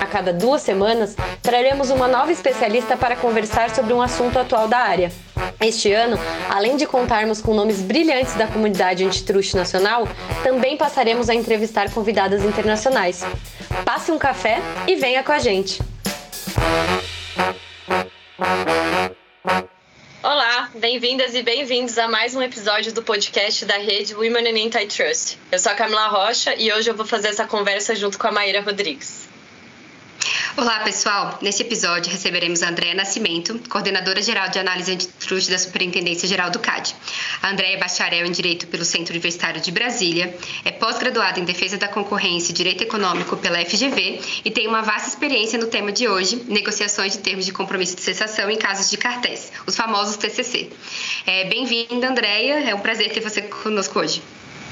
A cada duas semanas, traremos uma nova especialista para conversar sobre um assunto atual da área. Este ano, além de contarmos com nomes brilhantes da comunidade antitruste nacional, também passaremos a entrevistar convidadas internacionais. Passe um café e venha com a gente! Olá, bem-vindas e bem-vindos a mais um episódio do podcast da rede Women in Antitrust. Eu sou a Camila Rocha e hoje eu vou fazer essa conversa junto com a Maíra Rodrigues. Olá, pessoal! Neste episódio receberemos a Andréa Nascimento, coordenadora geral de análise antitruste da Superintendência Geral do CAD. A Andréa é bacharel em Direito pelo Centro Universitário de Brasília, é pós-graduada em Defesa da Concorrência e Direito Econômico pela FGV e tem uma vasta experiência no tema de hoje, negociações de termos de compromisso de cessação em casos de cartéis, os famosos TCC. É, Bem-vinda, Andréa, é um prazer ter você conosco hoje.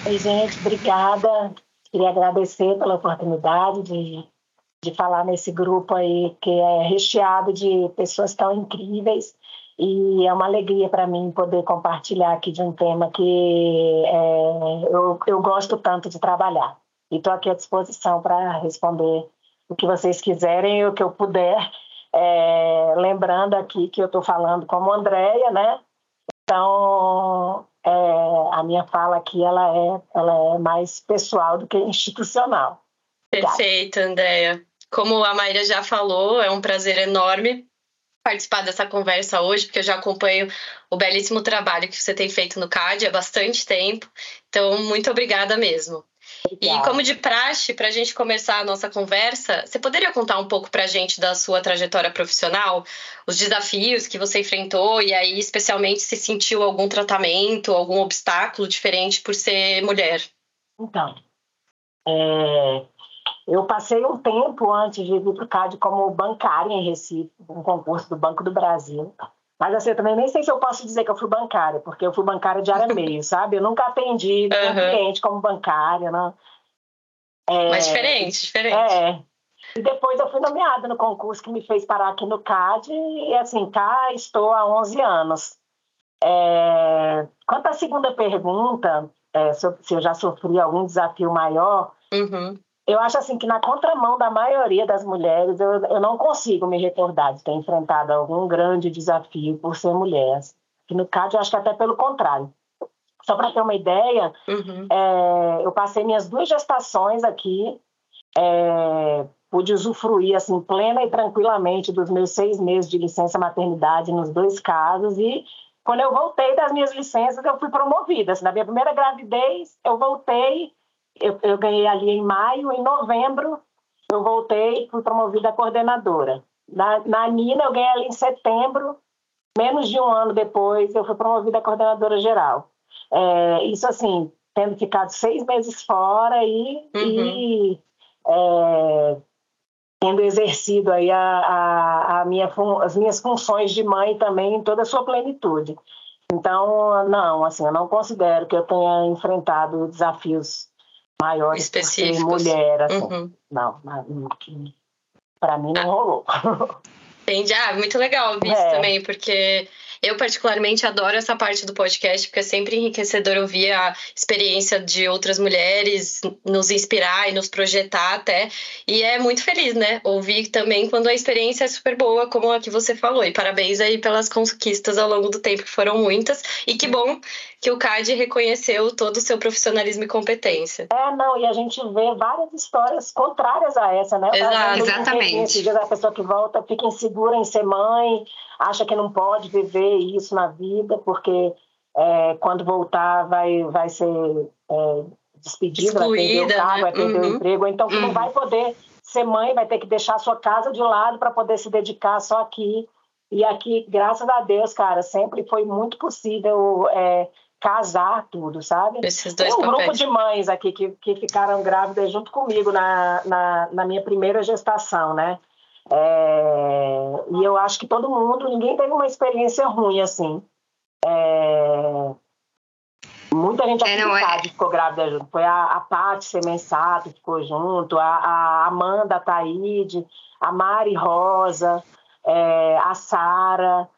Oi, gente, obrigada. Queria agradecer pela oportunidade de de falar nesse grupo aí que é recheado de pessoas tão incríveis e é uma alegria para mim poder compartilhar aqui de um tema que é, eu, eu gosto tanto de trabalhar. E estou aqui à disposição para responder o que vocês quiserem e o que eu puder. É, lembrando aqui que eu estou falando como Andréia, né? Então, é, a minha fala aqui ela é, ela é mais pessoal do que institucional. Perfeito, Andréia. Como a Maíra já falou, é um prazer enorme participar dessa conversa hoje, porque eu já acompanho o belíssimo trabalho que você tem feito no CAD há bastante tempo. Então, muito obrigada mesmo. Obrigada. E como de praxe, para a gente começar a nossa conversa, você poderia contar um pouco para a gente da sua trajetória profissional, os desafios que você enfrentou e aí, especialmente, se sentiu algum tratamento, algum obstáculo diferente por ser mulher? Então, é, eu passei um tempo antes de vir para o CAD como bancária em Recife, um concurso do Banco do Brasil. Mas assim, eu também nem sei se eu posso dizer que eu fui bancária, porque eu fui bancária de área meio, sabe? Eu nunca atendi nenhum uhum. cliente como bancária, né? É, Mas diferente, diferente. É. E depois eu fui nomeada no concurso que me fez parar aqui no CAD e assim, cá estou há 11 anos. É... Quanto à segunda pergunta, é, se eu já sofri algum desafio maior, uhum eu acho assim que na contramão da maioria das mulheres, eu, eu não consigo me recordar de ter enfrentado algum grande desafio por ser mulher. Que no caso, eu acho que até pelo contrário. Só para ter uma ideia, uhum. é, eu passei minhas duas gestações aqui, é, pude usufruir assim plena e tranquilamente dos meus seis meses de licença maternidade nos dois casos e quando eu voltei das minhas licenças eu fui promovida. Assim, na minha primeira gravidez eu voltei eu, eu ganhei ali em maio, em novembro eu voltei, fui promovida a coordenadora. Na, na Nina eu ganhei ali em setembro, menos de um ano depois eu fui promovida a coordenadora geral. É, isso assim, tendo ficado seis meses fora e, uhum. e é, tendo exercido aí a, a, a minha, as minhas funções de mãe também em toda a sua plenitude. Então, não, assim, eu não considero que eu tenha enfrentado desafios maiores Específicos. por ser mulher, assim. Uhum. Não, para mim não ah. rolou. Entendi. Ah, muito legal ver é. isso também, porque eu, particularmente, adoro essa parte do podcast, porque é sempre enriquecedor ouvir a experiência de outras mulheres, nos inspirar e nos projetar até. E é muito feliz, né? Ouvir também quando a experiência é super boa, como a que você falou. E parabéns aí pelas conquistas ao longo do tempo, que foram muitas. E que bom que o CAD reconheceu todo o seu profissionalismo e competência. É, não, e a gente vê várias histórias contrárias a essa, né? Exato, exatamente. A pessoa que volta fica insegura em ser mãe, acha que não pode viver isso na vida, porque é, quando voltar vai, vai ser é, despedida, vai perder o carro, né? vai perder uhum. o emprego, então uhum. não vai poder ser mãe, vai ter que deixar a sua casa de lado para poder se dedicar só aqui. E aqui, graças a Deus, cara, sempre foi muito possível é, casar tudo, sabe? Esses dois Tem um papéis. grupo de mães aqui que, que ficaram grávidas junto comigo na, na, na minha primeira gestação, né? É, e eu acho que todo mundo, ninguém teve uma experiência ruim assim. É, Muita gente aqui é, não, é... ficou grávida junto. Foi a, a Paty Semensato que ficou junto, a, a Amanda Taide, a Mari Rosa, é, a Sara,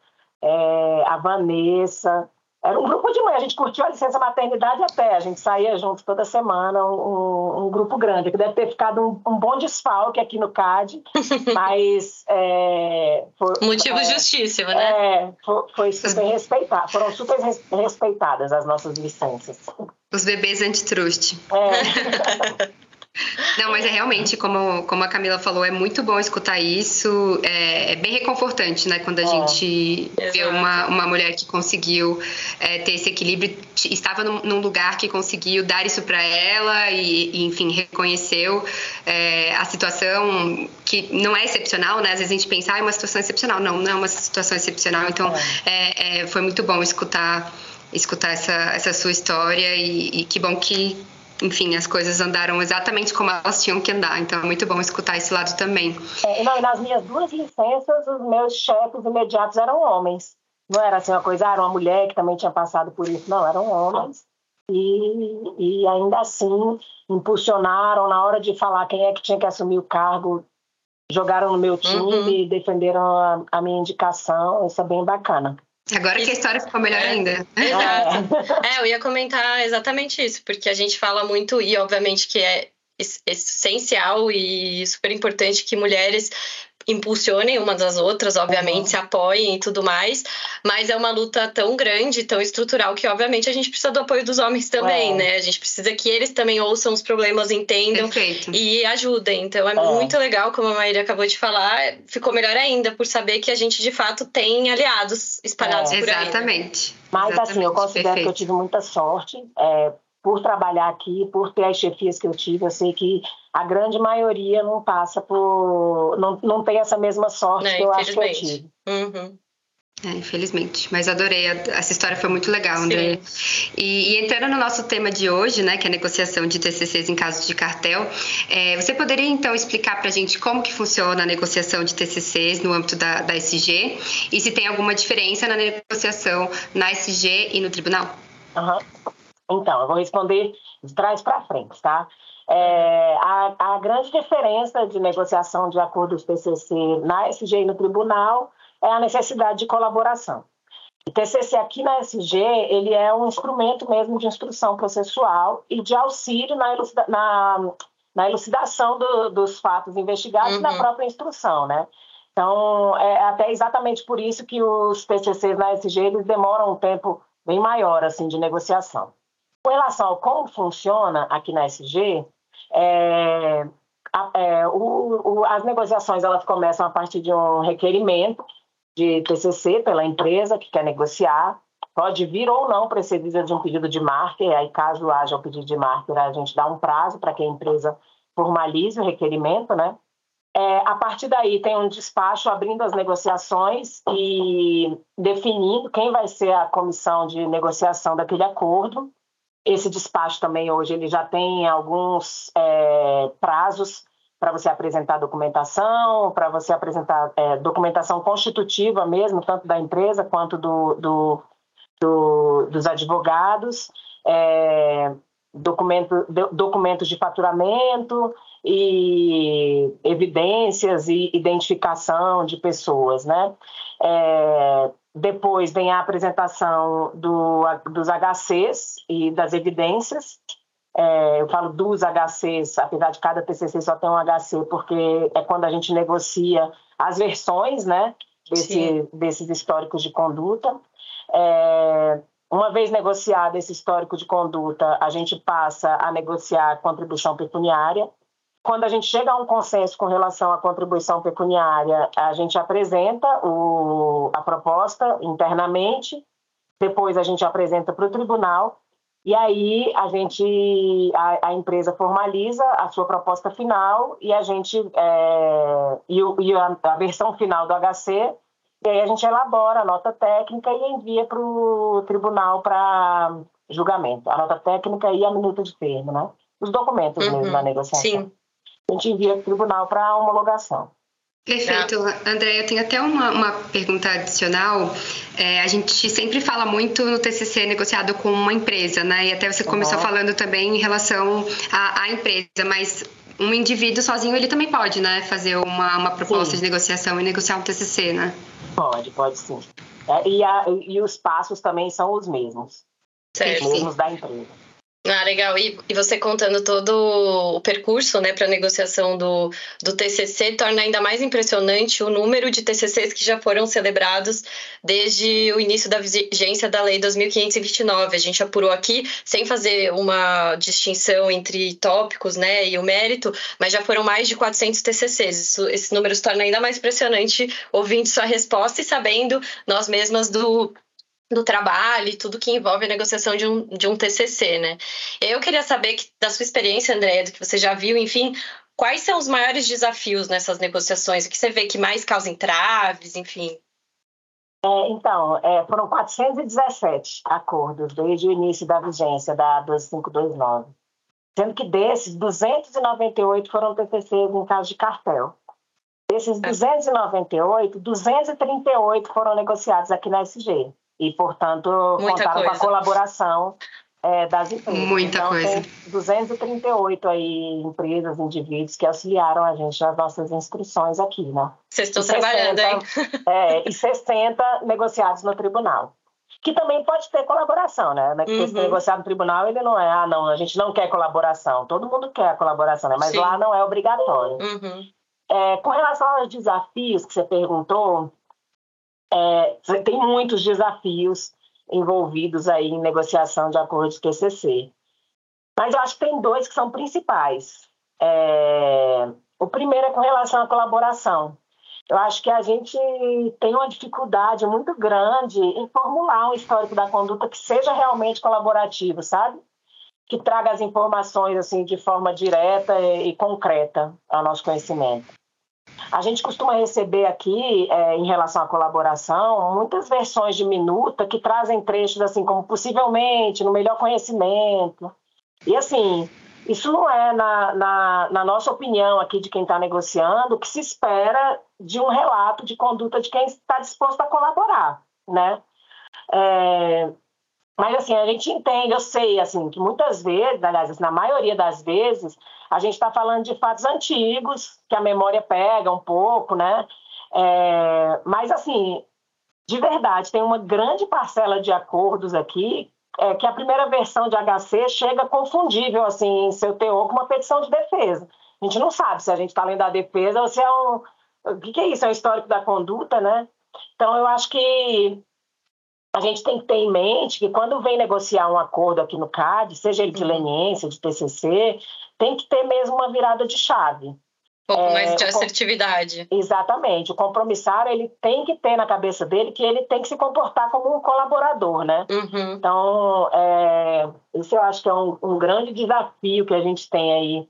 é, a Vanessa. Era um grupo de mãe, a gente curtiu a licença maternidade até, a gente saía junto toda semana, um, um grupo grande, que deve ter ficado um, um, bom desfalque aqui no CAD, mas... É, foi, Motivo é, justíssimo, né? É, foi, foi super respeitado, foram super respeitadas as nossas licenças. Os bebês antitrust. É. Não, mas é realmente, como, como a Camila falou, é muito bom escutar isso. É, é bem reconfortante, né? Quando a é. gente vê uma, uma mulher que conseguiu é, ter esse equilíbrio, estava num, num, lugar que conseguiu dar isso para ela e, e, enfim, reconheceu é, a situação que não é excepcional, né? Às vezes a gente pensa, ah, é uma situação excepcional. Não, não é uma situação excepcional. Então, é. É, foi muito bom escutar escutar essa, essa sua história e, e que bom que enfim, as coisas andaram exatamente como elas tinham que andar. Então é muito bom escutar esse lado também. É, não, e nas minhas duas licenças, os meus chefes imediatos eram homens. Não era assim uma coisa, ah, era uma mulher que também tinha passado por isso. Não, eram homens. E, e ainda assim impulsionaram na hora de falar quem é que tinha que assumir o cargo. Jogaram no meu time, uhum. defenderam a, a minha indicação. Isso é bem bacana. Agora que a história ficou melhor é, ainda. Exato. É, eu ia comentar exatamente isso, porque a gente fala muito, e obviamente que é essencial e super importante que mulheres impulsionem umas das outras, obviamente, uhum. se apoiem e tudo mais, mas é uma luta tão grande, tão estrutural, que obviamente a gente precisa do apoio dos homens também, é. né? A gente precisa que eles também ouçam os problemas, entendam Perfeito. e ajudem. Então é, é, muito legal, como a Maíra acabou de falar, ficou melhor ainda por saber que a gente de fato tem aliados espalhados é. por aí. Né? Exatamente. Né? Mas Exatamente. assim, eu considero Perfeito. que eu tive muita sorte. É, por trabalhar aqui, por ter as chefias que eu tive, eu sei que a grande maioria não passa por. não, não tem essa mesma sorte que eu acho que eu tive. Uhum. É, infelizmente, mas adorei. Essa história foi muito legal, André. E, e, entrando no nosso tema de hoje, né, que é a negociação de TCCs em casos de cartel, é, você poderia então explicar para a gente como que funciona a negociação de TCCs no âmbito da, da SG e se tem alguma diferença na negociação na SG e no tribunal? Uhum. Então, eu vou responder de trás para frente, tá? É, a, a, grande diferença de negociação de acordos PCC na SG e no tribunal é a necessidade de colaboração. O TCC aqui na SG, ele é um instrumento mesmo de instrução processual e de auxílio na, elucida, na, na elucidação do, dos fatos investigados uhum. na própria instrução, né? Então, é até exatamente por isso que os PCCs na SG, eles demoram um tempo bem maior, assim, de negociação. Com relação ao como funciona aqui na SG, é, é, o, o, as negociações elas começam a partir de um requerimento de TCC pela empresa que quer negociar. Pode vir ou não precedida de um pedido de marker, aí caso haja o um pedido de marker, a gente dá um prazo para que a empresa formalize o requerimento, né? É, a partir daí tem um despacho abrindo as negociações e definindo quem vai ser a comissão de negociação daquele acordo. Esse despacho também hoje ele já tem alguns é, prazos para você apresentar documentação, para você apresentar é, documentação constitutiva mesmo, tanto da empresa quanto do, do, do dos advogados, é, documento, documentos de faturamento e evidências e identificação de pessoas, né? É, depois vem a apresentação do, dos HCs e das evidências. É, eu falo dos HCs, apesar de cada TCC só ter um HC, porque é quando a gente negocia as versões né, desse, desses históricos de conduta. É, uma vez negociado esse histórico de conduta, a gente passa a negociar a contribuição pecuniária, quando a gente chega a um consenso com relação à contribuição pecuniária, a gente apresenta o, a proposta internamente, depois a gente apresenta para o tribunal e aí a gente a, a, empresa formaliza a sua proposta final e a gente é, e, o, e a, a, versão final do HC e aí a gente elabora a nota técnica e envia para o tribunal para julgamento. A nota técnica e a minuta de termo né? Os documentos uhum, mesmo da negociação. Sim a gente envia para o tribunal para homologação. Perfeito. Ah. André, eu tenho até uma, uma pergunta adicional. É, a gente sempre fala muito no TCC negociado com uma empresa, né? E até você começou uhum. falando também em relação à, à, empresa, mas um indivíduo sozinho ele também pode, né? Fazer uma, uma proposta sim. de negociação e negociar um TCC, né? Pode, pode sim. É, e, a, e os passos também são os mesmos. Certo. Os mesmos da empresa. Ah, legal. E, e você contando todo o percurso né, para a negociação do, do TCC torna ainda mais impressionante o número de TCCs que já foram celebrados desde o início da vigência da Lei 2529. A gente apurou aqui, sem fazer uma distinção entre tópicos né, e o mérito, mas já foram mais de 400 TCCs. Isso, esse número se torna ainda mais impressionante ouvindo sua resposta e sabendo nós mesmas do do trabalho e tudo que envolve a negociação de um, de um TCC, né? Eu queria saber que, da sua experiência, Andréia, do que você já viu, enfim, quais são os maiores desafios nessas negociações? O que você vê que mais causa entraves, enfim? É, então, é, foram 417 acordos desde o início da vigência da 2529, sendo que desses, 298 foram TCCs em caso de cartel. Desses 298, 238 foram negociados aqui na SG e, portanto, Muita contaram coisa. com a colaboração é, das empresas. Muita então, coisa. Tem 238 aí empresas, indivíduos que auxiliaram a gente nas nossas inscrições aqui, né? Vocês estão trabalhando, hein? É, e 60 negociados no tribunal. Que também pode ter colaboração, né? Porque uhum. se negociar no tribunal, ele não é, ah, não, a gente não quer colaboração. Todo mundo quer a colaboração, né? Mas Sim. lá não é obrigatório. Uhum. É, com relação aos desafios que você perguntou, é, tem muitos desafios envolvidos aí em negociação de acordo de TCC. Mas eu acho que tem dois que são principais. É, o primeiro é com relação à colaboração. Eu acho que a gente tem uma dificuldade muito grande em formular um histórico da conduta que seja realmente colaborativo, sabe? Que traga as informações assim de forma direta e concreta ao nosso conhecimento. A gente costuma receber aqui, é, em relação à colaboração, muitas versões de minuta que trazem trechos assim como possivelmente, no melhor conhecimento. E assim, isso não é, na, na, na nossa opinião aqui de quem está negociando, o que se espera de um relato de conduta de quem está disposto a colaborar, né? É, mas assim, a gente entende, eu sei, assim, que muitas vezes, aliás, na maioria das vezes, a gente está falando de fatos antigos, que a memória pega um pouco, né? É, mas, assim, de verdade, tem uma grande parcela de acordos aqui é, que a primeira versão de HC chega confundível, assim, em seu teor com uma petição de defesa. A gente não sabe se a gente está lendo a defesa ou se é um... O que, que é isso? É um histórico da conduta, né? Então, eu acho que a gente tem que ter em mente que quando vem negociar um acordo aqui no CAD, seja ele de uhum. leniência, de TCC, tem que ter mesmo uma virada de chave. Um pouco é, mais de assertividade. Exatamente. O compromissário ele tem que ter na cabeça dele que ele tem que se comportar como um colaborador, né? Uhum. Então, é, isso eu acho que é um, um, grande desafio que a gente tem aí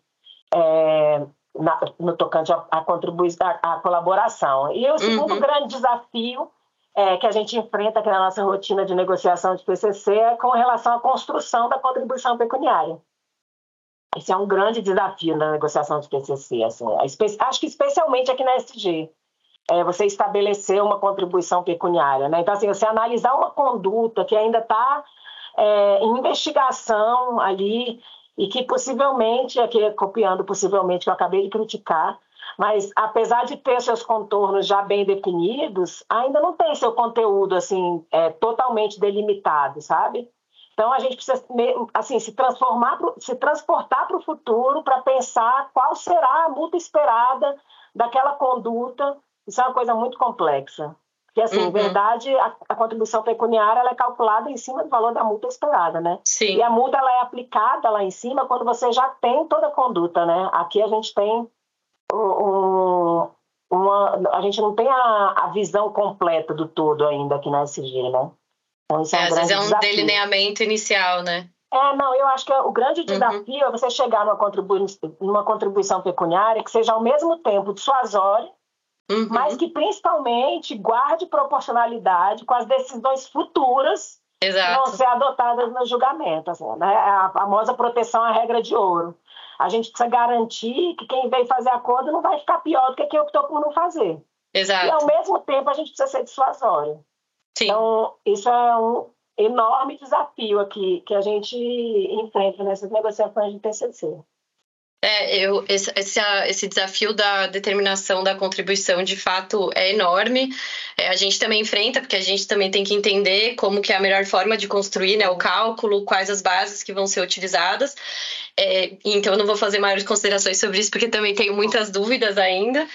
é, na, no tocante à, contribuição, à, colaboração. E o segundo uhum. grande desafio é, que a gente enfrenta aqui na nossa rotina de negociação de PCC é com relação à construção da contribuição pecuniária. Esse é um grande desafio na negociação de PCC. Assim, acho que especialmente aqui na SG. É você estabelecer uma contribuição pecuniária. Né? Então, assim, você analisar uma conduta que ainda está é, em investigação ali e que possivelmente, aqui copiando possivelmente que eu acabei de criticar, mas apesar de ter seus contornos já bem definidos, ainda não tem seu conteúdo assim é, totalmente delimitado, sabe? Então a gente precisa assim se transformar, se transportar para o futuro para pensar qual será a multa esperada daquela conduta. Isso é uma coisa muito complexa. Porque, assim, uhum. verdade, a, a, contribuição pecuniária ela é calculada em cima do valor da multa esperada, né? Sim. E a multa ela é aplicada lá em cima quando você já tem toda a conduta, né? Aqui a gente tem um, uma, a gente não tem a, a, visão completa do todo ainda aqui na SG, né? Então, isso é, um é, às vezes é um desafio. delineamento inicial, né? É, não, eu acho que o grande uhum. desafio uhum. é você chegar numa, contribui numa contribuição pecuniária que seja ao mesmo tempo dissuasória, uhum. mas que principalmente guarde proporcionalidade com as decisões futuras Exato. que vão ser adotadas no julgamento. Assim, né? A famosa proteção à regra de ouro. A gente precisa garantir que quem veio fazer acordo não vai ficar pior do que quem optou por não fazer. Exato. E, ao mesmo tempo, a gente precisa ser dissuasório. Sim. Então, isso é um enorme desafio aqui que a gente enfrenta nessas negociações de TCC. É, eu, esse, esse, desafio da determinação da contribuição, de fato, é enorme. É, a gente também enfrenta, porque a gente também tem que entender como que é a melhor forma de construir né, o cálculo, quais as bases que vão ser utilizadas. É, então, eu não vou fazer maiores considerações sobre isso, porque também tenho muitas dúvidas ainda.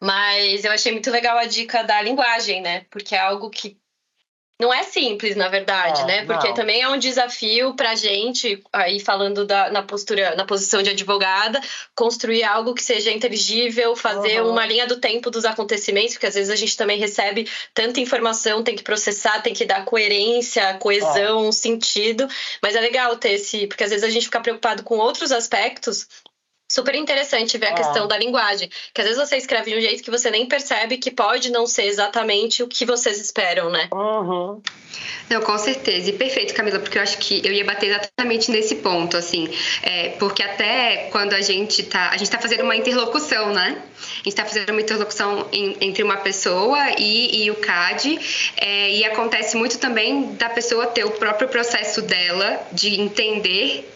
Mas eu achei muito legal a dica da linguagem, né? Porque é algo que não é simples, na verdade, é, né? Porque não. também é um desafio para a gente, aí falando da, na postura, na posição de advogada, construir algo que seja inteligível, fazer uhum. uma linha do tempo dos acontecimentos, porque às vezes a gente também recebe tanta informação, tem que processar, tem que dar coerência, coesão, é. sentido. Mas é legal ter esse, porque às vezes a gente fica preocupado com outros aspectos super interessante ver a é. questão da linguagem. Que às vezes você escreve de um jeito que você nem percebe que pode não ser exatamente o que vocês esperam, né? Uhum. Não, com certeza. E perfeito, Camila, porque eu acho que eu ia bater exatamente nesse ponto, assim. É, porque até quando a gente tá. A gente tá fazendo uma interlocução, né? A gente está fazendo uma interlocução em, entre uma pessoa e, e o CAD, é, e acontece muito também da pessoa ter o próprio processo dela de entender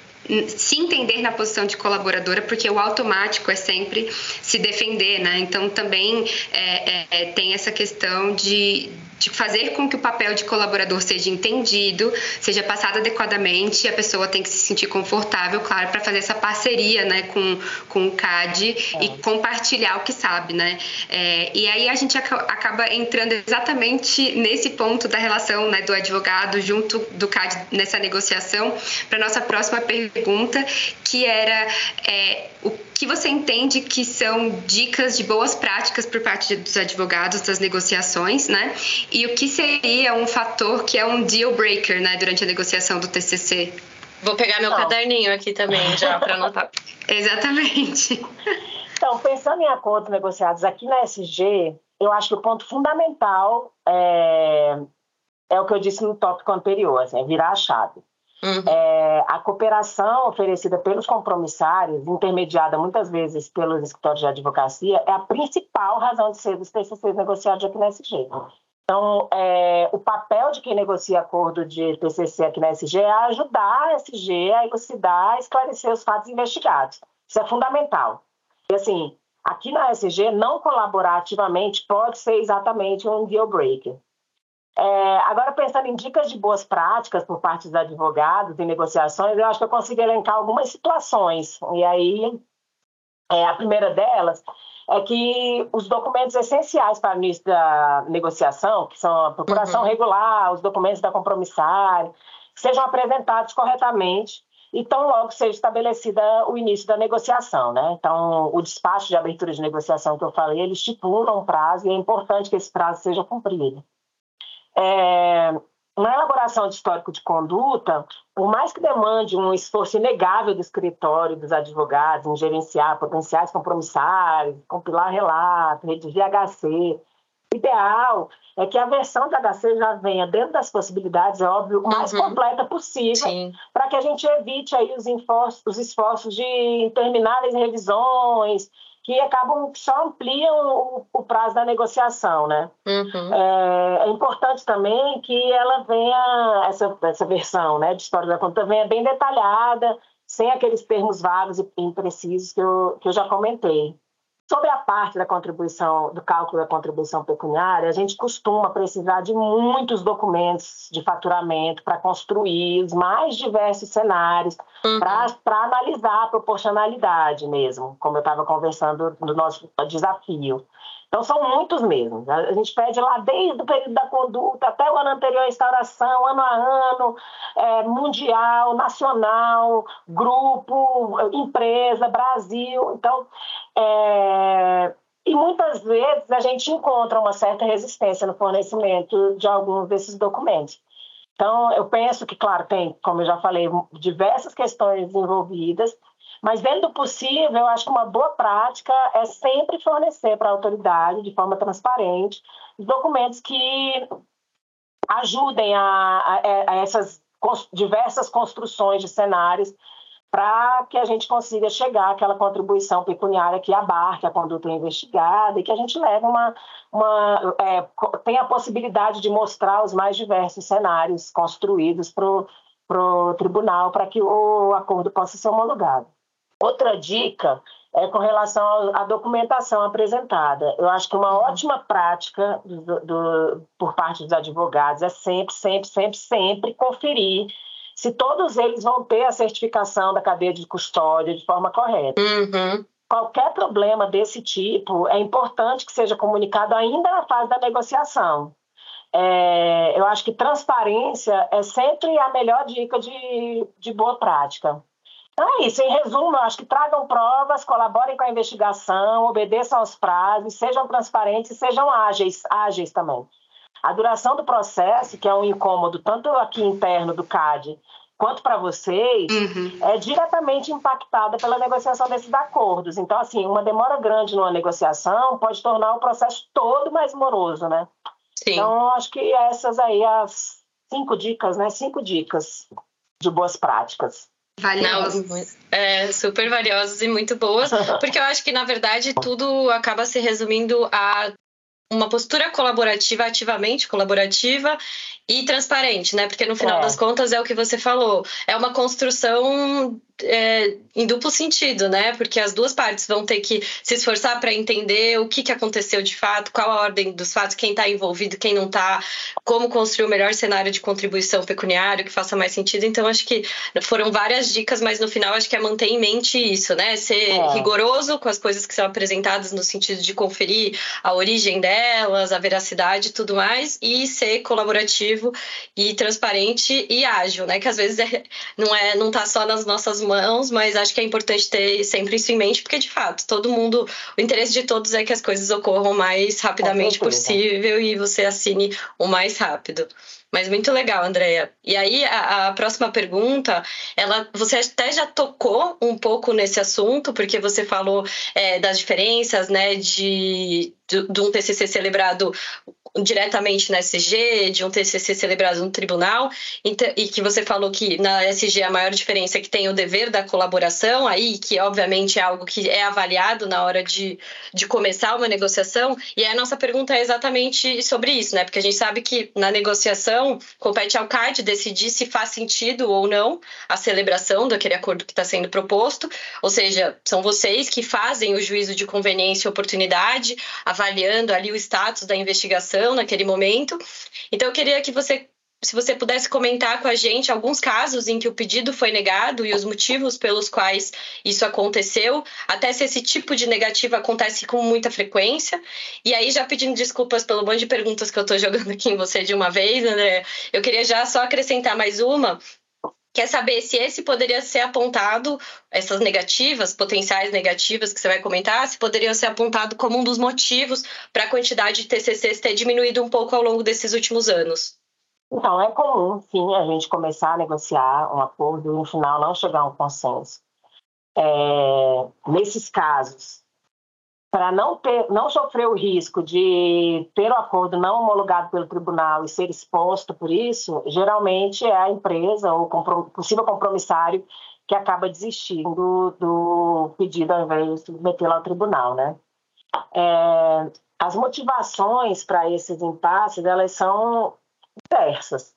se entender na posição de colaboradora, porque o automático é sempre se defender, né? Então também é, é, tem essa questão de, de fazer com que o papel de colaborador seja entendido, seja passado adequadamente, a pessoa tem que se sentir confortável, claro, para fazer essa parceria né, com, com o CAD é. e compartilhar o que sabe. Né? É, e aí a gente acaba entrando exatamente nesse ponto da relação né, do advogado junto do CAD nessa negociação, para nossa próxima pergunta, que era é, o que você entende que são dicas de boas práticas por parte dos advogados das negociações, né? E o que seria um fator que é um deal breaker, né, durante a negociação do TCC? Vou pegar meu Não. caderninho aqui também já para anotar. Exatamente. Então, pensando em acordos negociados aqui na SG, eu acho que o ponto fundamental é, é o que eu disse no tópico anterior, assim, é virar a chave. Uhum. É, a cooperação oferecida pelos compromissários, intermediada muitas vezes pelos escritórios de advocacia, é a principal razão de ser dos TCCs negociados aqui na SG. Então, é, o papel de quem negocia acordo de TCC aqui na SG é ajudar a SG a elucidar, esclarecer os fatos investigados. Isso é fundamental. E, assim, aqui na SG, não colaborar ativamente pode ser exatamente um deal breaker. É, agora, pensando em dicas de boas práticas por parte dos advogados em negociações, eu acho que eu consigo elencar algumas situações. E aí, é, a primeira delas é que os documentos essenciais para o início da negociação, que são a procuração uhum. regular, os documentos da compromissária, sejam apresentados corretamente e tão logo seja estabelecida o início da negociação, né? Então, o despacho de abertura de negociação que eu falei, ele estipula um prazo e é importante que esse prazo seja cumprido. É, na elaboração de histórico de conduta, por mais que demande um esforço inegável do escritório, dos advogados, em gerenciar potenciais compromissários, compilar relato, redigir HC, o ideal é que a versão de HC já venha dentro das possibilidades, é óbvio, o mais uhum. completa possível, para que a gente evite aí os, os esforços de intermináveis revisões, que acabam que só ampliam o, o, prazo da negociação, né? Uhum. É, é, importante também que ela venha essa, essa versão, né, de história da conta venha bem detalhada, sem aqueles termos vagos e imprecisos que eu, que eu já comentei. Sobre a parte da contribuição, do cálculo da contribuição pecuniária, a gente costuma precisar de muitos documentos de faturamento para construir os mais diversos cenários, uhum. para analisar a proporcionalidade mesmo, como eu estava conversando no nosso desafio. Então, são muitos mesmo. A gente pede lá desde o período da conduta até o ano anterior à instauração, ano a ano, é, mundial, nacional, grupo, empresa, Brasil. Então, é, e muitas vezes a gente encontra uma certa resistência no fornecimento de alguns desses documentos. Então, eu penso que, claro, tem, como eu já falei, diversas questões envolvidas, mas, dentro do possível, eu acho que uma boa prática é sempre fornecer para a autoridade, de forma transparente, documentos que ajudem a, a, a essas diversas construções de cenários para que a gente consiga chegar àquela contribuição pecuniária que abarque a conduta investigada e que a gente leve uma, uma é, tem a possibilidade de mostrar os mais diversos cenários construídos para o tribunal para que o acordo possa ser homologado. Outra dica é com relação à documentação apresentada. Eu acho que uma uhum. ótima prática do, do, por parte dos advogados é sempre, sempre, sempre, sempre conferir se todos eles vão ter a certificação da cadeia de custódia de forma correta. Uhum. Qualquer problema desse tipo é importante que seja comunicado ainda na fase da negociação. É, eu acho que transparência é sempre a melhor dica de, de boa prática. Então é isso, em resumo, eu acho que tragam provas, colaborem com a investigação, obedeçam aos prazos, sejam transparentes e sejam ágeis, ágeis também. A duração do processo, que é um incômodo tanto aqui interno do CAD quanto para vocês, uhum. é diretamente impactada pela negociação desses acordos. Então, assim, uma demora grande numa negociação pode tornar o processo todo mais moroso, né? Sim. Então, acho que essas aí as cinco dicas, né? Cinco dicas de boas práticas. Valiosas. é, super valiosas e muito boas, porque eu acho que, na verdade, tudo acaba se resumindo a uma postura colaborativa, ativamente colaborativa e transparente, né? Porque no final é. das contas é o que você falou, é uma construção é, em duplo sentido, né? Porque as duas partes vão ter que se esforçar para entender o que, que aconteceu de fato, qual a ordem dos fatos, quem está envolvido, quem não está, como construir o melhor cenário de contribuição pecuniária que faça mais sentido. Então, acho que foram várias dicas, mas no final acho que é manter em mente isso, né? Ser é. rigoroso com as coisas que são apresentadas no sentido de conferir a origem delas, a veracidade e tudo mais, e ser colaborativo e transparente e ágil, né? Que às vezes é, não é, não tá só nas nossas mãos, mas acho que é importante ter sempre isso em mente, porque de fato, todo mundo, o interesse de todos é que as coisas ocorram o mais rapidamente possível e você assine o mais rápido. Mas muito legal, Andréia. E aí, a, a, próxima pergunta, ela, você até já tocou um pouco nesse assunto, porque você falou é, das diferenças, né, de, de, de um TCC celebrado diretamente na SG, de um TCC celebrado no tribunal, e que você falou que na SG a maior diferença é que tem o dever da colaboração, aí que obviamente é algo que é avaliado na hora de, de começar uma negociação, e a nossa pergunta é exatamente sobre isso, né? Porque a gente sabe que na negociação compete ao CAD decidir se faz sentido ou não a celebração daquele acordo que está sendo proposto, ou seja, são vocês que fazem o juízo de conveniência e oportunidade, avaliando ali o status da investigação naquele momento. Então eu queria que você se você pudesse comentar com a gente alguns casos em que o pedido foi negado e os motivos pelos quais isso aconteceu, até se esse tipo de negativa acontece com muita frequência. E aí, já pedindo desculpas pelo monte de perguntas que eu estou jogando aqui em você de uma vez, André, eu queria já só acrescentar mais uma, quer saber se esse poderia ser apontado, essas negativas, potenciais negativas que você vai comentar, se poderiam ser apontado como um dos motivos para a quantidade de TCCs ter diminuído um pouco ao longo desses últimos anos. Então, é comum, sim, a gente começar a negociar um acordo e no final não chegar a um consenso. É, nesses casos, para não ter, não sofrer o risco de ter o acordo não homologado pelo tribunal e ser exposto por isso, geralmente é a empresa ou possível compromissário que acaba desistindo do pedido ao invés de submetê-lo ao tribunal, né? É, as motivações para esses impasses elas são diversas.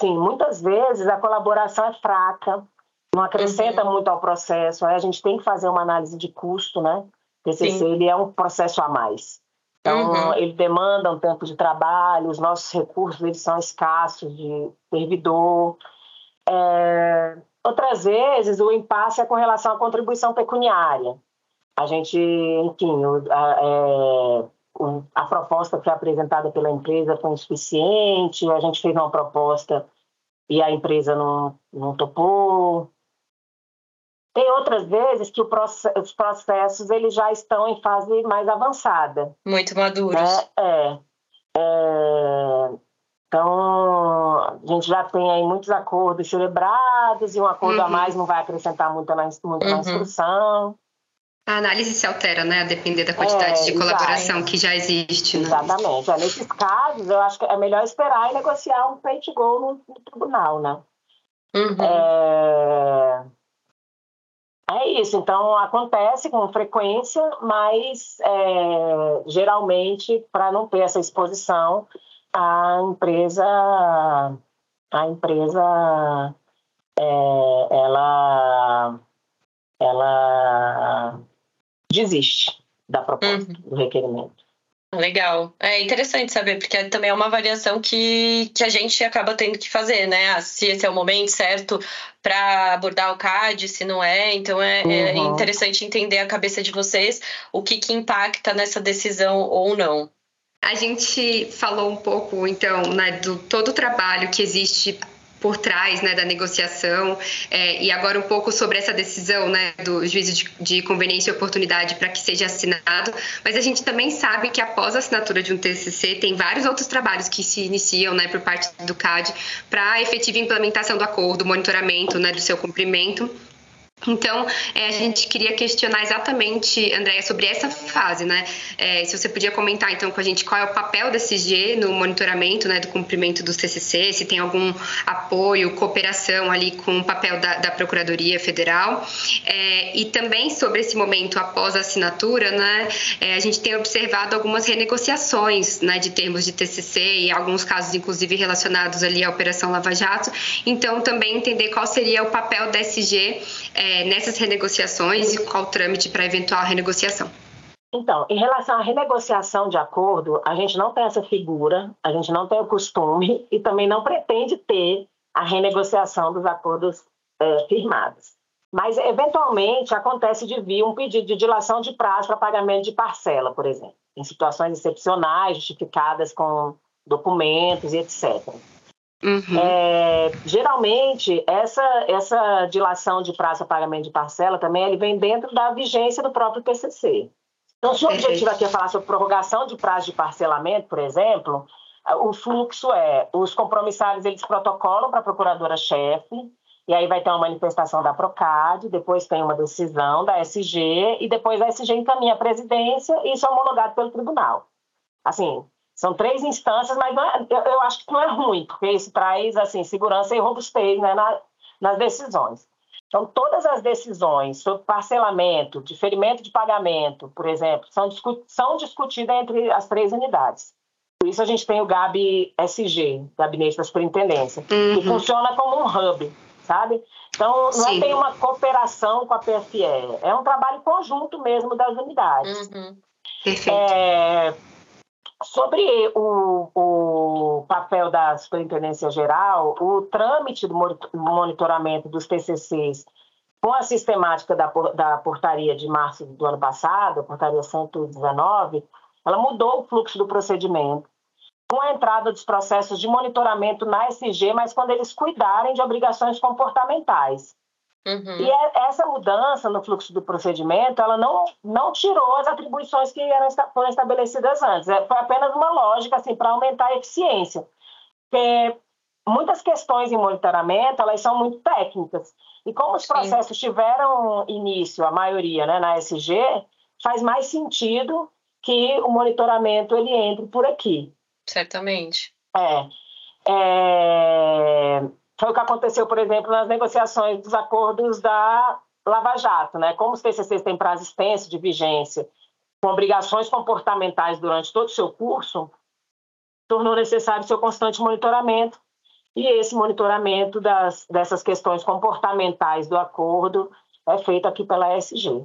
Sim, muitas vezes a colaboração é fraca, não acrescenta uhum. muito ao processo. Aí a gente tem que fazer uma análise de custo, né? TCC ele é um processo a mais. Então, uhum. ele demanda um tempo de trabalho, os nossos recursos eles são escassos de servidor. É... Outras vezes, o impasse é com relação à contribuição pecuniária. A gente, enfim, é, a proposta que foi apresentada pela empresa foi insuficiente, a gente fez uma proposta e a empresa não, não topou. Tem outras vezes que os processos eles já estão em fase mais avançada. Muito maduros. Né? É, é, então, a gente já tem aí muitos acordos celebrados e um acordo uhum. a mais não vai acrescentar muito na, muito uhum. na instrução. A análise se altera, né? A depender da quantidade é, de colaboração que já existe. Né? Exatamente. É, nesses casos, eu acho que é melhor esperar e negociar um pay to go no, no tribunal, né? Uhum. É... É isso, então acontece com frequência, mas é, geralmente, para não ter essa exposição, a empresa, a empresa é, ela, ela desiste da proposta, uhum. do requerimento. Legal. É interessante saber, porque também é uma avaliação que, que a gente acaba tendo que fazer, né? Ah, se esse é o momento certo para abordar o CAD, se não é. Então é, é uhum. é, interessante entender a cabeça de vocês, o que, que impacta nessa decisão ou não. A gente falou um pouco, então, né, do todo o trabalho que existe por trás né, da negociação é, e agora um pouco sobre essa decisão né, do juízo de, de conveniência e oportunidade para que seja assinado, mas a gente também sabe que após a assinatura de um TCC tem vários outros trabalhos que se iniciam né, por parte do CAD para a efetiva implementação do acordo, monitoramento né, do seu cumprimento então, é, a gente queria questionar exatamente, Andréia, sobre essa fase, né? É, se você podia comentar, então, com a gente qual é o papel da CIG no monitoramento né, do cumprimento dos TCC, se tem algum apoio, cooperação ali com o papel da, da Procuradoria Federal. É, e também sobre esse momento após a assinatura, né? É, a gente tem observado algumas renegociações né, de termos de TCC e alguns casos, inclusive, relacionados ali à Operação Lava Jato. Então, também entender qual seria o papel da SG é, nessas renegociações e qual o trâmite para eventual renegociação? Então, em relação à renegociação de acordo, a gente não tem essa figura, a gente não tem o costume e também não pretende ter a renegociação dos acordos é, firmados. Mas, eventualmente, acontece de vir um pedido de dilação de prazo para pagamento de parcela, por exemplo, em situações excepcionais, justificadas com documentos e etc. Uhum. É, geralmente, essa, essa dilação de prazo a pagamento de parcela também ele vem dentro da vigência do próprio PCC. Então, se o objetivo aqui é falar sobre prorrogação de prazo de parcelamento, por exemplo, o fluxo é, os compromissários eles protocolam para a procuradora-chefe, e aí vai ter uma manifestação da Procad, depois tem uma decisão da SG, e depois a SG encaminha a presidência e isso é homologado pelo tribunal. Assim, são três instâncias, mas é, eu, eu, acho que não é ruim, porque isso traz assim, segurança e robustez né, na, nas decisões. Então, todas as decisões sobre parcelamento, diferimento de pagamento, por exemplo, são, discu são discutidas entre as três unidades. Por isso a gente tem o GAB-SG, Gabinete da Superintendência, uhum. que funciona como um hub, sabe? Então, não é tem uma cooperação com a PFE, é um trabalho conjunto mesmo das unidades. Uhum. Perfeito. É, Sobre o, o, papel da Superintendência Geral, o trâmite do monitoramento dos TCCs com a sistemática da, da portaria de março do ano passado, a portaria 119, ela mudou o fluxo do procedimento com a entrada dos processos de monitoramento na SG, mas quando eles cuidarem de obrigações comportamentais. Uhum. E é, essa mudança no fluxo do procedimento, ela não, não tirou as atribuições que eram, foram estabelecidas antes. É, foi apenas uma lógica assim, para aumentar a eficiência. Porque muitas questões em monitoramento, elas são muito técnicas. E como os processos Sim. tiveram início, a maioria, né, na SG, faz mais sentido que o monitoramento ele entre por aqui. Certamente. É. é... Foi o que aconteceu, por exemplo, nas negociações dos acordos da Lava Jato, né? Como os TCCs têm prazo extenso de vigência, com obrigações comportamentais durante todo o seu curso, tornou necessário seu constante monitoramento. E esse monitoramento das, dessas questões comportamentais do acordo é feito aqui pela SG.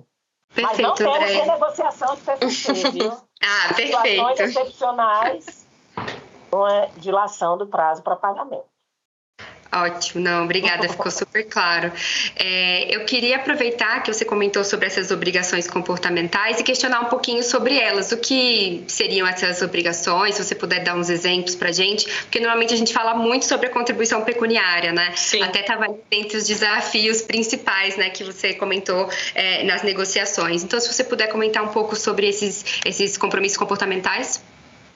Perfeito, Mas não temos André. renegociação de TCC, viu? ah, perfeito. Situações excepcionais com a dilação do prazo para pagamento. Ótimo, não, obrigada, ficou super claro. É, eu queria aproveitar que você comentou sobre essas obrigações comportamentais e questionar um pouquinho sobre elas. O que seriam essas obrigações? Se você puder dar uns exemplos para gente, porque normalmente a gente fala muito sobre a contribuição pecuniária, né? Sim. Até estava entre os desafios principais, né, que você comentou é, nas negociações. Então, se você puder comentar um pouco sobre esses, esses compromissos comportamentais.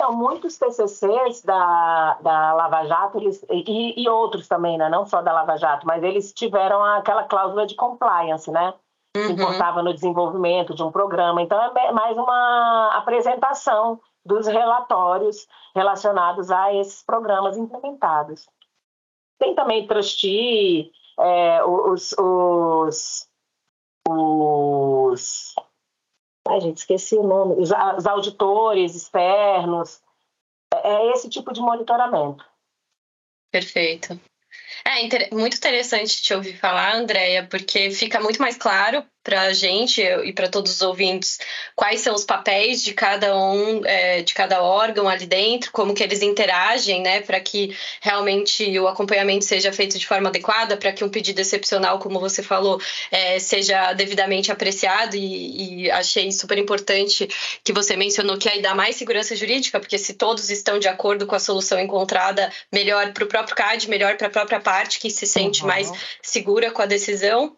Então, muitos TCCs da, da Lava Jato, eles, e, e, outros também, né? não só da Lava Jato, mas eles tiveram aquela cláusula de compliance, né? Uhum. Que importava no desenvolvimento de um programa. Então, é mais uma apresentação dos relatórios relacionados a esses programas implementados. Tem também trustee, é, os, os os. Ai, gente, esqueci o nome. Os, os auditores externos. É, é esse tipo de monitoramento. Perfeito. É muito interessante te ouvir falar, Andréia, porque fica muito mais claro para a gente e para todos os ouvintes quais são os papéis de cada um, é, de cada órgão ali dentro, como que eles interagem, né, para que realmente o acompanhamento seja feito de forma adequada, para que um pedido excepcional, como você falou, é, seja devidamente apreciado e, e, achei super importante que você mencionou que aí dá mais segurança jurídica, porque se todos estão de acordo com a solução encontrada, melhor para o próprio CAD, melhor para a própria parte que se sente uhum. mais segura com a decisão.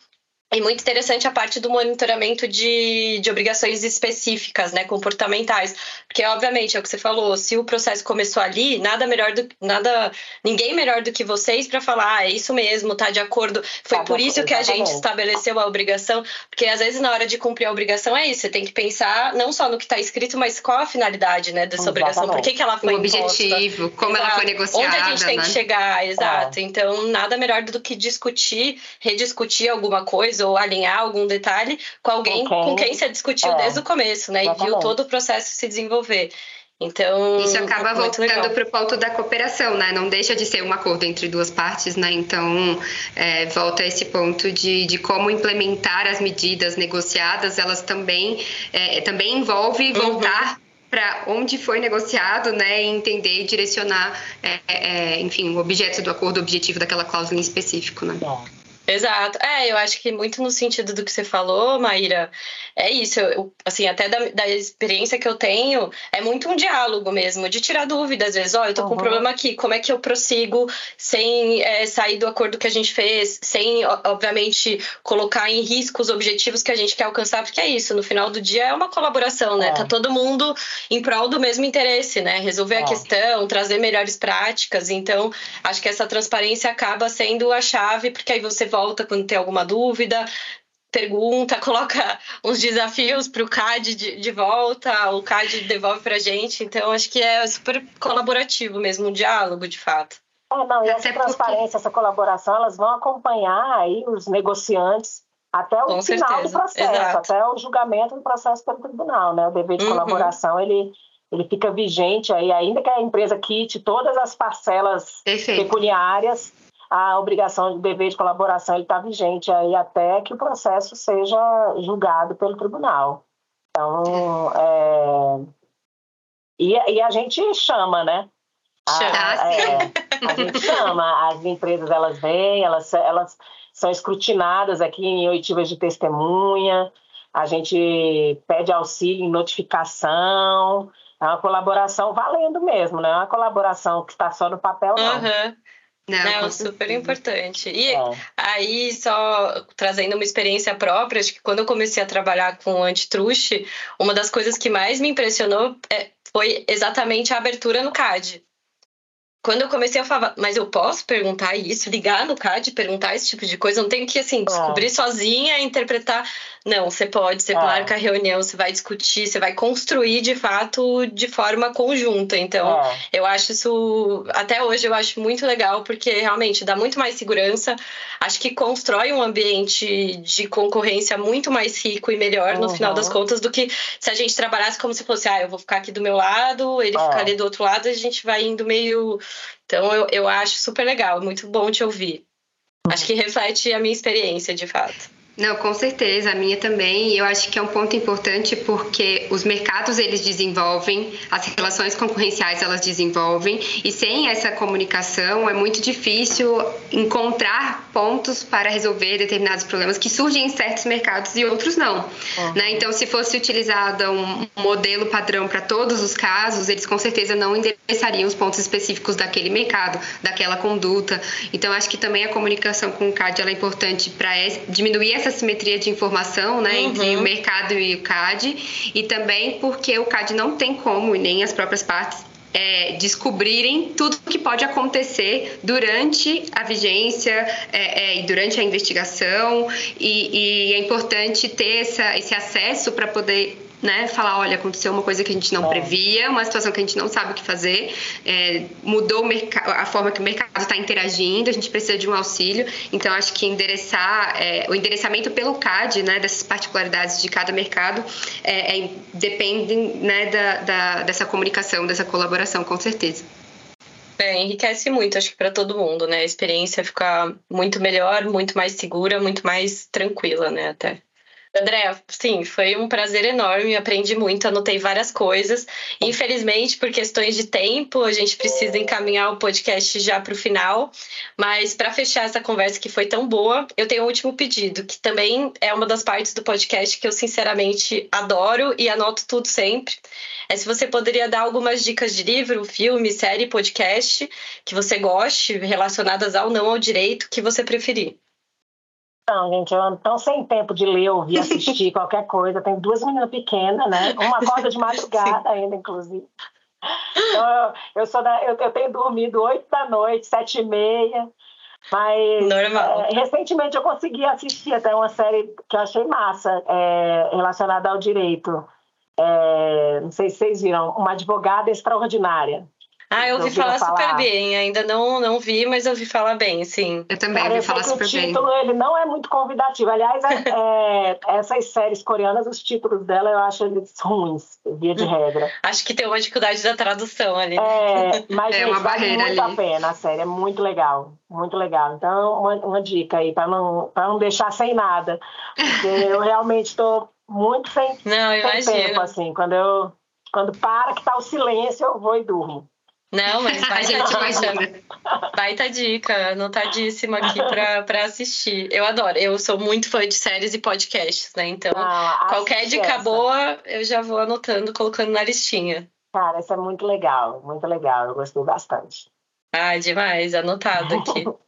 E muito interessante a parte do monitoramento de, de obrigações específicas, né, comportamentais. Porque, obviamente, é o que você falou, se o processo começou ali, nada melhor do nada. ninguém melhor do que vocês para falar, ah, é isso mesmo, tá de acordo. Foi tá por isso que a gente estabeleceu a obrigação. Porque às vezes, na hora de cumprir a obrigação, é isso. Você tem que pensar não só no que está escrito, mas qual a finalidade né, dessa exatamente. obrigação. Por que, que ela foi o objetivo, como exato. ela foi negociada. Onde a gente tem né? que chegar, exato. É. Então, nada melhor do que discutir, rediscutir alguma coisa ou alinhar algum detalhe com alguém okay. com quem você discutiu é, desde o começo, né? Exatamente. E viu todo o processo se desenvolver. Então, isso acaba voltando para o ponto da cooperação, né? Não deixa de ser um acordo entre duas partes, né? Então, é, volta a esse ponto de, de como implementar as medidas negociadas, elas também, é, também envolve uhum. voltar uhum para onde foi negociado, né, e entender e direcionar, é, é, enfim, o objeto do acordo, o objetivo daquela cláusula em específico, né? Exato. É, eu acho que muito no sentido do que você falou, Maíra, é isso. Eu, assim, até da, da, experiência que eu tenho, é muito um diálogo mesmo, de tirar dúvidas, às vezes, ó, oh, eu tô uhum. com um problema aqui, como é que eu prossigo sem é, sair do acordo que a gente fez, sem, obviamente, colocar em risco os objetivos que a gente quer alcançar, porque é isso, no final do dia é uma colaboração, né? É. Tá todo mundo em prol do mesmo interesse, né? Resolver é. a questão, trazer melhores práticas. Então, acho que essa transparência acaba sendo a chave, porque aí você volta quando tem alguma dúvida, pergunta, coloca uns desafios para o CAD de, de, volta, o CAD devolve para a gente. Então, acho que é super colaborativo mesmo, um diálogo, de fato. É, não, e essa transparência, porque... essa colaboração, elas vão acompanhar aí os negociantes até o Com final certeza. do processo, Exato. até o julgamento do processo pelo tribunal, né? O dever de uhum. colaboração, ele, ele fica vigente aí, ainda que a empresa quite todas as parcelas Perfeito. pecuniárias, a obrigação de dever de colaboração está vigente aí até que o processo seja julgado pelo tribunal. Então, é... e, e, a gente chama, né? A, é, a gente chama, as empresas elas vêm, elas, elas são escrutinadas aqui em oitivas de testemunha, a gente pede auxílio em notificação, é uma colaboração valendo mesmo, não é uma colaboração que está só no papel, não. Uhum. Não, Não super importante. E é. aí, só trazendo uma experiência própria, acho que quando eu comecei a trabalhar com antitruste, uma das coisas que mais me impressionou é, foi exatamente a abertura no CAD quando eu comecei a falar, mas eu posso perguntar isso, ligar no CAD, perguntar esse tipo de coisa, eu não tenho que assim descobrir é. sozinha, interpretar. Não, você pode, você é. marca a reunião, você vai discutir, você vai construir de fato de forma conjunta. Então, é. eu acho isso até hoje eu acho muito legal porque realmente dá muito mais segurança. Acho que constrói um ambiente de concorrência muito mais rico e melhor no final das uhum. contas do que se a gente trabalhasse como se fosse, ah, eu vou ficar aqui do meu lado, ele ficar é. ali do outro lado, e a gente vai indo meio então eu, eu acho super legal, muito bom te ouvir. Acho que reflete a minha experiência, de fato. Não, com certeza, a minha também. E eu acho que é um ponto importante porque os mercados eles desenvolvem, as relações concorrenciais elas desenvolvem, e sem essa comunicação é muito difícil encontrar pontos para resolver determinados problemas que surgem em certos mercados e outros não. Uhum. Né? Então, se fosse utilizado um modelo padrão para todos os casos, eles com certeza não endereçariam os pontos específicos daquele mercado, daquela conduta. Então, acho que também a comunicação com o CAD é importante para diminuir essa essa simetria de informação né, uhum. entre o mercado e o CAD, e também porque o CAD não tem como, e nem as próprias partes, é, descobrirem tudo que pode acontecer durante a vigência é, é, e durante a investigação e, e, é importante ter essa, esse acesso para poder né? Falar, olha, aconteceu uma coisa que a gente não é. previa, uma situação que a gente não sabe o que fazer, é, mudou a forma que o mercado está interagindo, a gente precisa de um auxílio. Então, acho que endereçar é, o endereçamento pelo CAD, né, dessas particularidades de cada mercado, é, é depende né, da, da, dessa comunicação, dessa colaboração, com certeza. É, enriquece muito, acho que para todo mundo, né? A experiência fica muito melhor, muito mais segura, muito mais tranquila, né? Até. André, sim, foi um prazer enorme, aprendi muito, anotei várias coisas. Infelizmente, por questões de tempo, a gente precisa encaminhar o podcast já para o final. Mas para fechar essa conversa que foi tão boa, eu tenho um último pedido, que também é uma das partes do podcast que eu sinceramente adoro e anoto tudo sempre. É se você poderia dar algumas dicas de livro, filme, série, podcast que você goste, relacionadas ao não ao direito, que você preferir. Não, gente, eu ando tão sem tempo de ler, ouvir, assistir qualquer coisa. Tenho duas meninas pequenas, né? Uma acorda de madrugada ainda, inclusive. Então, eu, eu, sou da, eu, eu tenho dormido oito da noite, sete e meia. Mas é, recentemente eu consegui assistir até uma série que eu achei massa, é, relacionada ao direito. É, não sei se vocês viram, Uma Advogada Extraordinária. Ah, eu ouvi falar, falar, super bem. Ainda não, não vi, mas eu ouvi falar bem, sim. Eu também ouvi falar super bem. O título ele não é muito convidativo. Aliás, é, é, essas séries coreanas, os títulos dela eu acho eles ruins, via de hum. regra. Acho que tem uma dificuldade da tradução ali. É, mas é gente, uma barreira vale muito ali. a pena a série, é muito legal. Muito legal. Então, uma, uma dica aí, para não, não deixar sem nada. Porque eu realmente estou muito sem, não, sem tempo, assim. Quando eu. Quando para que tá o silêncio, eu vou e durmo. Não, mas baita dica. Baita dica, anotadíssima aqui pra, pra assistir. Eu adoro, eu sou muito fã de séries e podcasts, né? Então, ah, qualquer dica essa. boa, eu já vou anotando, colocando na listinha. Cara, isso é muito legal, muito legal. Eu gostei bastante. Ah, demais, anotado aqui.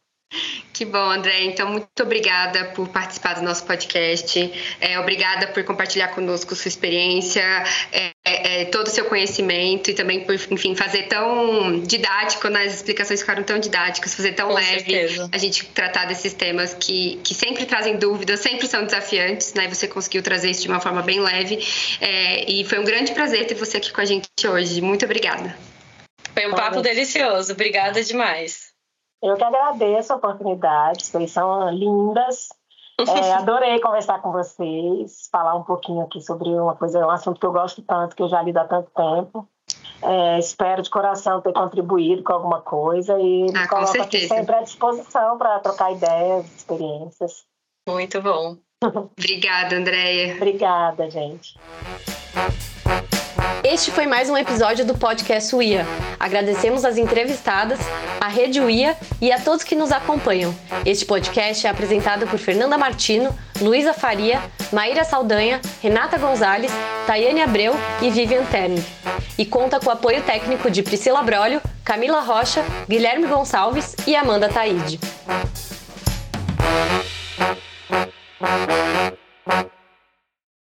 Que bom, André. Então, muito obrigada por participar do nosso podcast. É, obrigada por compartilhar conosco sua experiência, é, é, todo o seu conhecimento e também por, enfim, fazer tão didático, né? as explicações ficaram tão didáticas, fazer tão Com leve certeza. a gente tratar desses temas que, que sempre trazem dúvidas, sempre são desafiantes, né? Você conseguiu trazer isso de uma forma bem leve. É, e foi um grande prazer ter você aqui com a gente hoje. Muito obrigada. Foi um papo delicioso. Obrigada demais. Eu que agradeço a oportunidade, vocês são lindas. É, adorei conversar com vocês, falar um pouquinho aqui sobre uma coisa, um assunto que eu gosto tanto, que eu já lido há tanto tempo. É, espero de coração ter contribuído com alguma coisa e ah, me coloco aqui sempre à disposição para trocar ideias, experiências. Muito bom. Obrigada, Andréia. Obrigada, gente. Este foi mais um episódio do podcast UIA. Agradecemos as entrevistadas, a Rede UIA e a todos que nos acompanham. Este podcast é apresentado por Fernanda Martino, Luísa Faria, Maíra Saldanha, Renata Gonzalez, Tayane Abreu e Vivian Terni. E conta com o apoio técnico de Priscila Brolio, Camila Rocha, Guilherme Gonçalves e Amanda Taide.